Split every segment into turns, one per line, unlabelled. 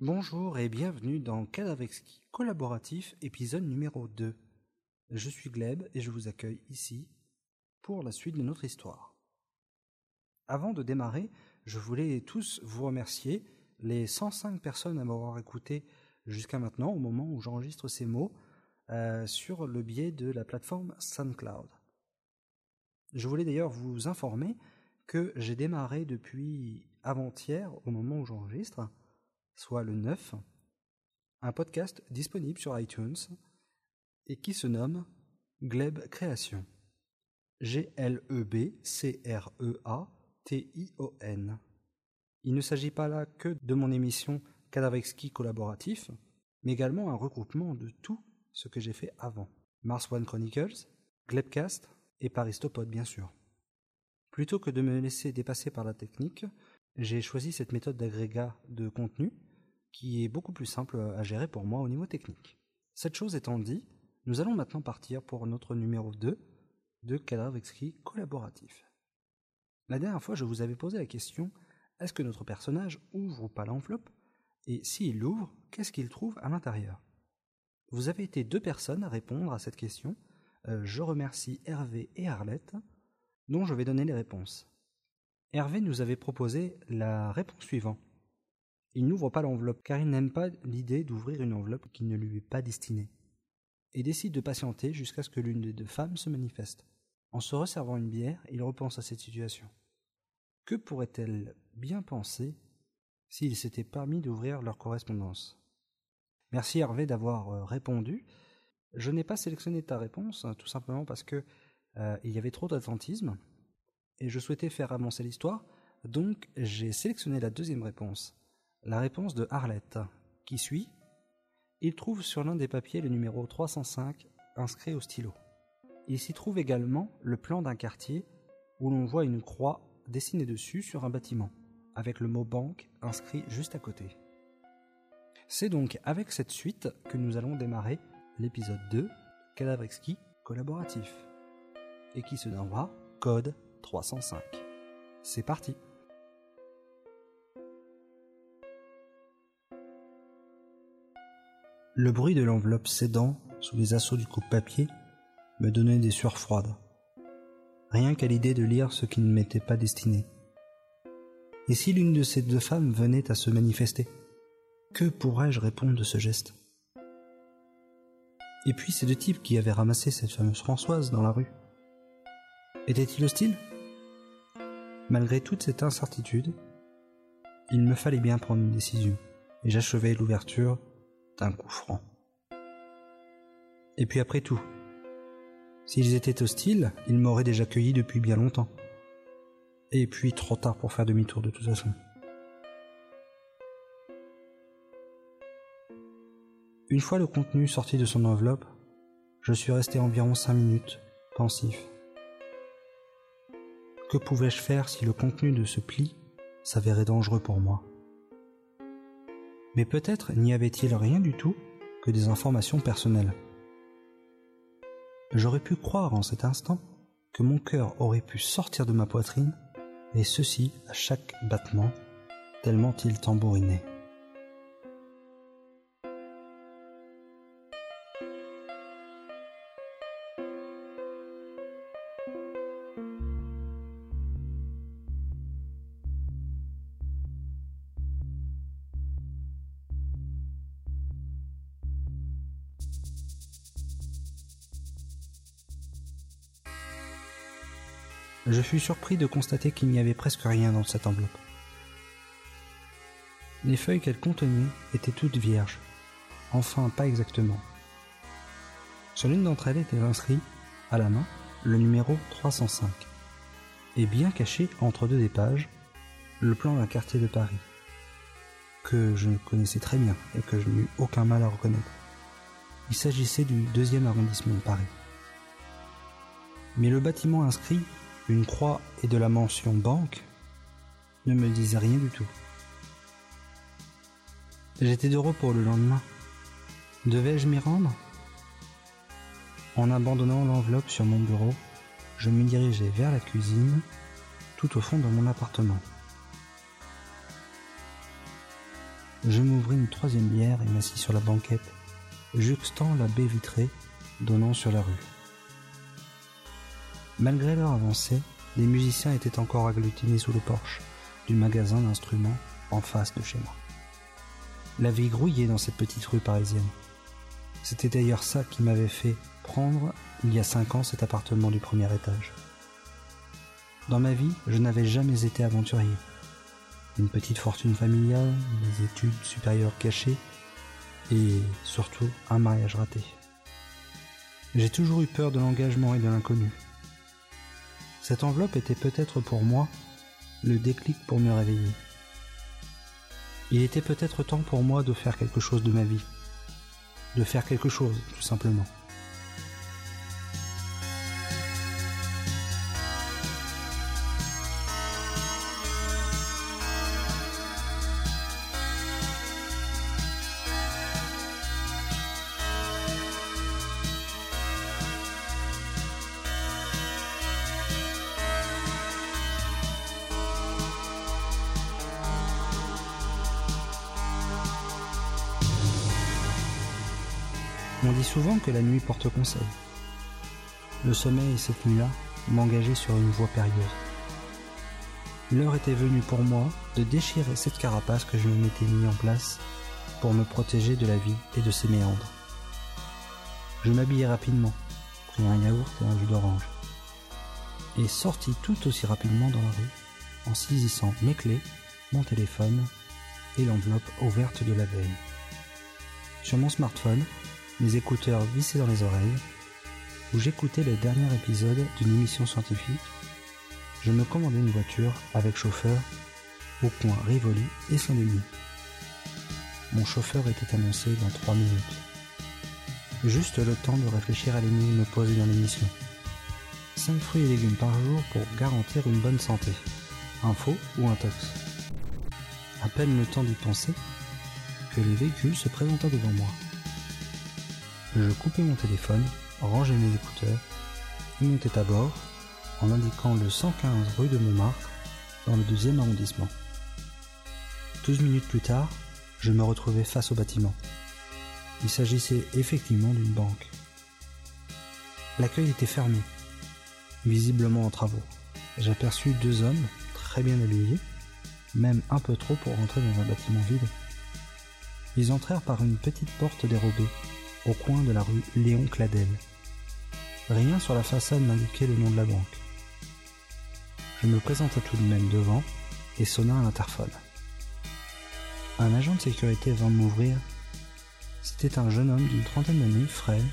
Bonjour et bienvenue dans Cadavexki collaboratif épisode numéro 2. Je suis Gleb et je vous accueille ici pour la suite de notre histoire. Avant de démarrer, je voulais tous vous remercier, les 105 personnes à m'avoir écouté jusqu'à maintenant, au moment où j'enregistre ces mots, euh, sur le biais de la plateforme SoundCloud. Je voulais d'ailleurs vous informer que j'ai démarré depuis avant-hier, au moment où j'enregistre, soit le 9, un podcast disponible sur iTunes et qui se nomme Gleb Création. G-L-E-B-C-R-E-A-T-I-O-N. Il ne s'agit pas là que de mon émission Cadavexki collaboratif, mais également un regroupement de tout ce que j'ai fait avant. Mars One Chronicles, Glebcast et Paristopod bien sûr. Plutôt que de me laisser dépasser par la technique, j'ai choisi cette méthode d'agrégat de contenu qui est beaucoup plus simple à gérer pour moi au niveau technique. Cette chose étant dit, nous allons maintenant partir pour notre numéro 2 de cadavre exquis collaboratif. La dernière fois, je vous avais posé la question est-ce que notre personnage ouvre ou pas l'enveloppe? Et s'il l'ouvre, qu'est-ce qu'il trouve à l'intérieur? Vous avez été deux personnes à répondre à cette question. Euh, je remercie Hervé et Arlette, dont je vais donner les réponses. Hervé nous avait proposé la réponse suivante. Il n'ouvre pas l'enveloppe car il n'aime pas l'idée d'ouvrir une enveloppe qui ne lui est pas destinée, et décide de patienter jusqu'à ce que l'une des deux femmes se manifeste. En se resservant une bière, il repense à cette situation. Que pourrait-elle bien penser s'il s'était permis d'ouvrir leur correspondance? Merci Hervé d'avoir euh, répondu. Je n'ai pas sélectionné ta réponse, hein, tout simplement parce que euh, il y avait trop d'attentisme, et je souhaitais faire avancer l'histoire, donc j'ai sélectionné la deuxième réponse. La réponse de Arlette, qui suit Il trouve sur l'un des papiers le numéro 305 inscrit au stylo. Il s'y trouve également le plan d'un quartier où l'on voit une croix dessinée dessus sur un bâtiment, avec le mot banque inscrit juste à côté. C'est donc avec cette suite que nous allons démarrer l'épisode 2 Cadavre exquis collaboratif et qui se nommera Code 305. C'est parti Le bruit de l'enveloppe cédant sous les assauts du coupe-papier me donnait des sueurs froides. Rien qu'à l'idée de lire ce qui ne m'était pas destiné. Et si l'une de ces deux femmes venait à se manifester Que pourrais-je répondre de ce geste? Et puis ces deux types qui avaient ramassé cette fameuse Françoise dans la rue. Étaient-ils hostiles? Malgré toute cette incertitude, il me fallait bien prendre une décision, et j'achevai l'ouverture d'un coup franc. Et puis après tout, s'ils étaient hostiles, ils m'auraient déjà cueilli depuis bien longtemps. Et puis trop tard pour faire demi-tour de toute façon. Une fois le contenu sorti de son enveloppe, je suis resté environ cinq minutes, pensif. Que pouvais-je faire si le contenu de ce pli s'avérait dangereux pour moi? Mais peut-être n'y avait-il rien du tout que des informations personnelles. J'aurais pu croire en cet instant que mon cœur aurait pu sortir de ma poitrine, et ceci à chaque battement, tellement il tambourinait. Je fus surpris de constater qu'il n'y avait presque rien dans cette enveloppe. Les feuilles qu'elle contenait étaient toutes vierges, enfin pas exactement. Sur l'une d'entre elles était inscrit, à la main, le numéro 305, et bien caché entre deux des pages, le plan d'un quartier de Paris, que je connaissais très bien et que je n'eus aucun mal à reconnaître. Il s'agissait du deuxième arrondissement de Paris. Mais le bâtiment inscrit une croix et de la mention banque ne me disaient rien du tout. J'étais de repos le lendemain. Devais-je m'y rendre? En abandonnant l'enveloppe sur mon bureau, je me dirigeais vers la cuisine, tout au fond de mon appartement. je m'ouvris une troisième bière et m'assis sur la banquette, juxtant la baie vitrée donnant sur la rue. Malgré l'heure avancée, les musiciens étaient encore agglutinés sous le porche du magasin d'instruments en face de chez moi. La vie grouillait dans cette petite rue parisienne. C'était d'ailleurs ça qui m'avait fait prendre, il y a cinq ans, cet appartement du premier étage. Dans ma vie, je n'avais jamais été aventurier. Une petite fortune familiale, des études supérieures cachées et surtout un mariage raté. J'ai toujours eu peur de l'engagement et de l'inconnu. Cette enveloppe était peut-être pour moi le déclic pour me réveiller. Il était peut-être temps pour moi de faire quelque chose de ma vie. De faire quelque chose, tout simplement. Dit souvent que la nuit porte conseil. Le sommeil, cette nuit-là, m'engageait sur une voie périlleuse. L'heure était venue pour moi de déchirer cette carapace que je m'étais mis en place pour me protéger de la vie et de ses méandres. Je m'habillai rapidement, pris un yaourt et un jus d'orange, et sortis tout aussi rapidement dans la rue en saisissant mes clés, mon téléphone et l'enveloppe ouverte de la veille. Sur mon smartphone, mes écouteurs vissés dans les oreilles, où j'écoutais le dernier épisode d'une émission scientifique, je me commandais une voiture avec chauffeur au coin Rivoli et Saint-Denis. Mon chauffeur était annoncé dans trois minutes. Juste le temps de réfléchir à l'énigme posée dans l'émission. 5 fruits et légumes par jour pour garantir une bonne santé. Faux ou un tox À peine le temps d'y penser que le véhicule se présenta devant moi. Je coupais mon téléphone, rangeais mes écouteurs et montais à bord en indiquant le 115 rue de Montmartre dans le deuxième arrondissement. 12 minutes plus tard, je me retrouvais face au bâtiment. Il s'agissait effectivement d'une banque. L'accueil était fermé, visiblement en travaux. J'aperçus deux hommes, très bien habillés, même un peu trop pour rentrer dans un bâtiment vide. Ils entrèrent par une petite porte dérobée au coin de la rue Léon Cladel. Rien sur la façade n'indiquait le nom de la banque. Je me présenta tout de même devant et sonna à l'interphone. Un agent de sécurité vint m'ouvrir. C'était un jeune homme d'une trentaine d'années, frêle,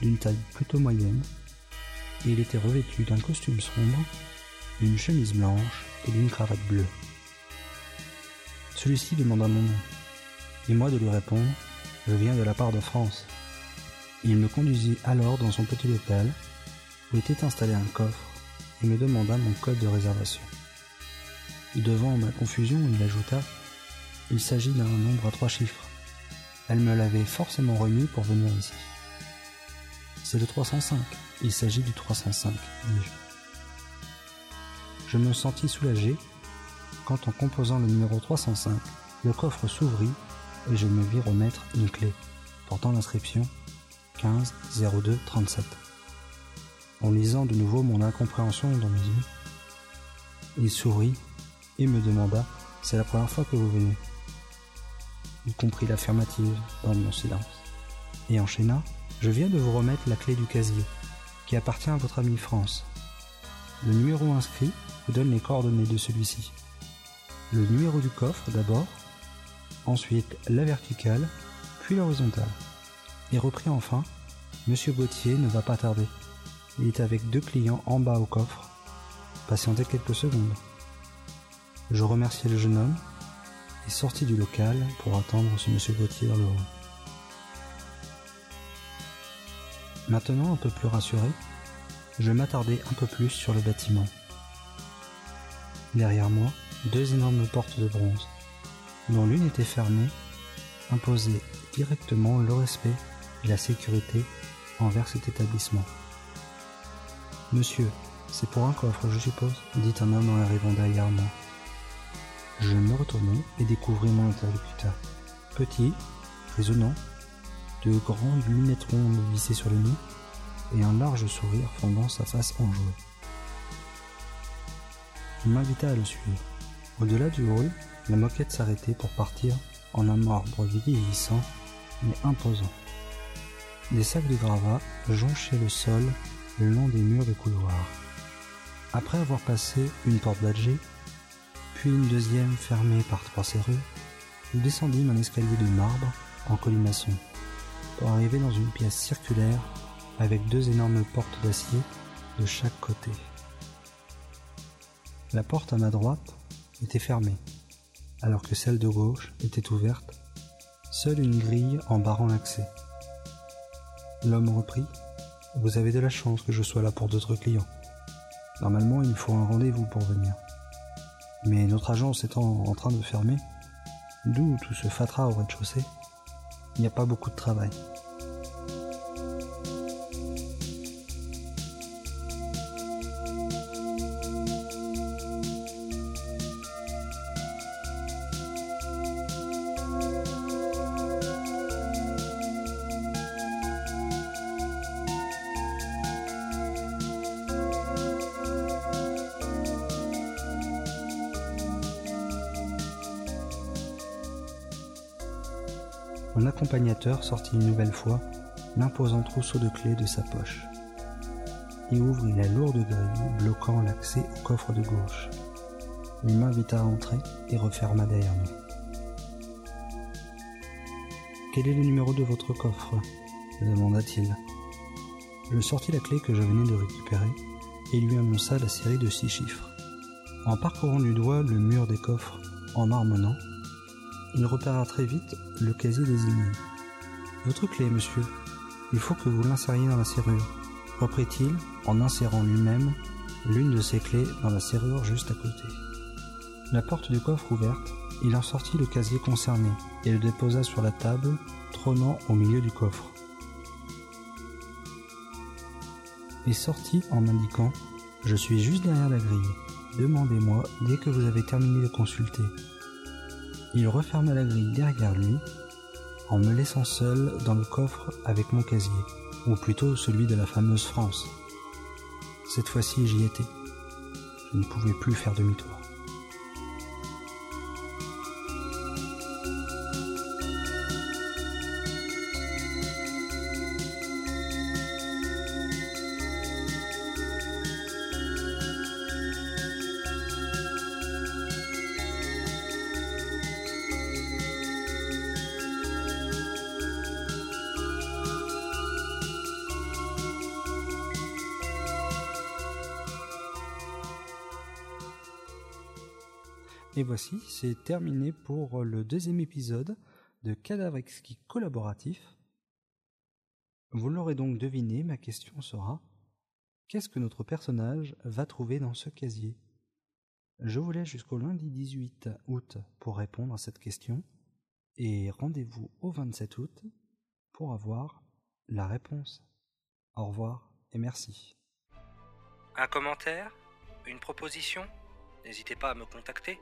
d'une taille plutôt moyenne, et il était revêtu d'un costume sombre, d'une chemise blanche et d'une cravate bleue. Celui-ci demanda mon nom, et moi de lui répondre je viens de la part de France. Il me conduisit alors dans son petit local où était installé un coffre et me demanda mon code de réservation. Devant ma confusion, il ajouta Il s'agit d'un nombre à trois chiffres. Elle me l'avait forcément remis pour venir ici. C'est le 305. Il s'agit du 305, dis-je. Je me sentis soulagé quand en composant le numéro 305, le coffre s'ouvrit et je me vis remettre une clé portant l'inscription 15 02 37. En lisant de nouveau mon incompréhension dans mes yeux, il sourit et me demanda C'est la première fois que vous venez? Il comprit l'affirmative dans mon silence et enchaîna Je viens de vous remettre la clé du casier qui appartient à votre ami France. Le numéro inscrit vous donne les coordonnées de celui-ci. Le numéro du coffre d'abord ensuite la verticale, puis l'horizontale. Et repris enfin, Monsieur Gauthier ne va pas tarder. Il est avec deux clients en bas au coffre. Patientez quelques secondes. Je remerciai le jeune homme et sortis du local pour attendre ce Monsieur Gauthier dans le hall. Maintenant un peu plus rassuré, je m'attardai un peu plus sur le bâtiment. Derrière moi, deux énormes portes de bronze dont l'une était fermée, imposait directement le respect la sécurité envers cet établissement. Monsieur, c'est pour un coffre, je suppose, dit un homme en arrivant derrière moi. Je me retournai et découvris mon interlocuteur. Petit, résonnant, de grandes lunettes rondes vissées sur le nez et un large sourire fondant sa face enjouée. Il m'invita à le suivre. Au-delà du hall, la moquette s'arrêtait pour partir en un marbre vieillissant mais imposant. Des sacs de gravats jonchaient le sol le long des murs de couloir. Après avoir passé une porte badgée, puis une deuxième fermée par trois serrures, nous descendîmes un escalier de marbre en colimaçon pour arriver dans une pièce circulaire avec deux énormes portes d'acier de chaque côté. La porte à ma droite était fermée, alors que celle de gauche était ouverte, seule une grille en barrant l'accès. L'homme reprit Vous avez de la chance que je sois là pour d'autres clients. Normalement, il faut un rendez-vous pour venir. Mais notre agence étant en train de fermer, d'où tout ce fatras au rez-de-chaussée, il n'y a pas beaucoup de travail. Mon accompagnateur sortit une nouvelle fois l'imposant trousseau de clés de sa poche et ouvrit la lourde grille bloquant l'accès au coffre de gauche. Il m'invita à entrer et referma derrière nous. Quel est le numéro de votre coffre? demanda-t-il. Je sortis la clé que je venais de récupérer et lui annonça la série de six chiffres. En parcourant du doigt le mur des coffres en marmonnant, il repéra très vite le casier désigné. Votre clé, monsieur. Il faut que vous l'insériez dans la serrure, reprit-il en insérant lui-même l'une de ses clés dans la serrure juste à côté. La porte du coffre ouverte, il en sortit le casier concerné et le déposa sur la table, trônant au milieu du coffre. Et sortit en m'indiquant Je suis juste derrière la grille. Demandez-moi dès que vous avez terminé de consulter. Il referma la grille derrière lui, en me laissant seul dans le coffre avec mon casier, ou plutôt celui de la fameuse France. Cette fois-ci j'y étais. Je ne pouvais plus faire demi-tour. Et voici, c'est terminé pour le deuxième épisode de Cadavre exquis collaboratif. Vous l'aurez donc deviné, ma question sera Qu'est-ce que notre personnage va trouver dans ce casier? Je vous laisse jusqu'au lundi 18 août pour répondre à cette question et rendez-vous au 27 août pour avoir la réponse. Au revoir et merci.
Un commentaire? Une proposition? N'hésitez pas à me contacter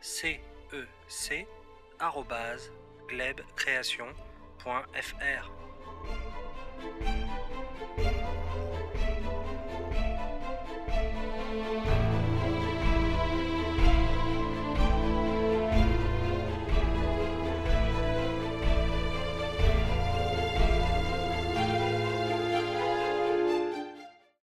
cec.glebcreation.fr.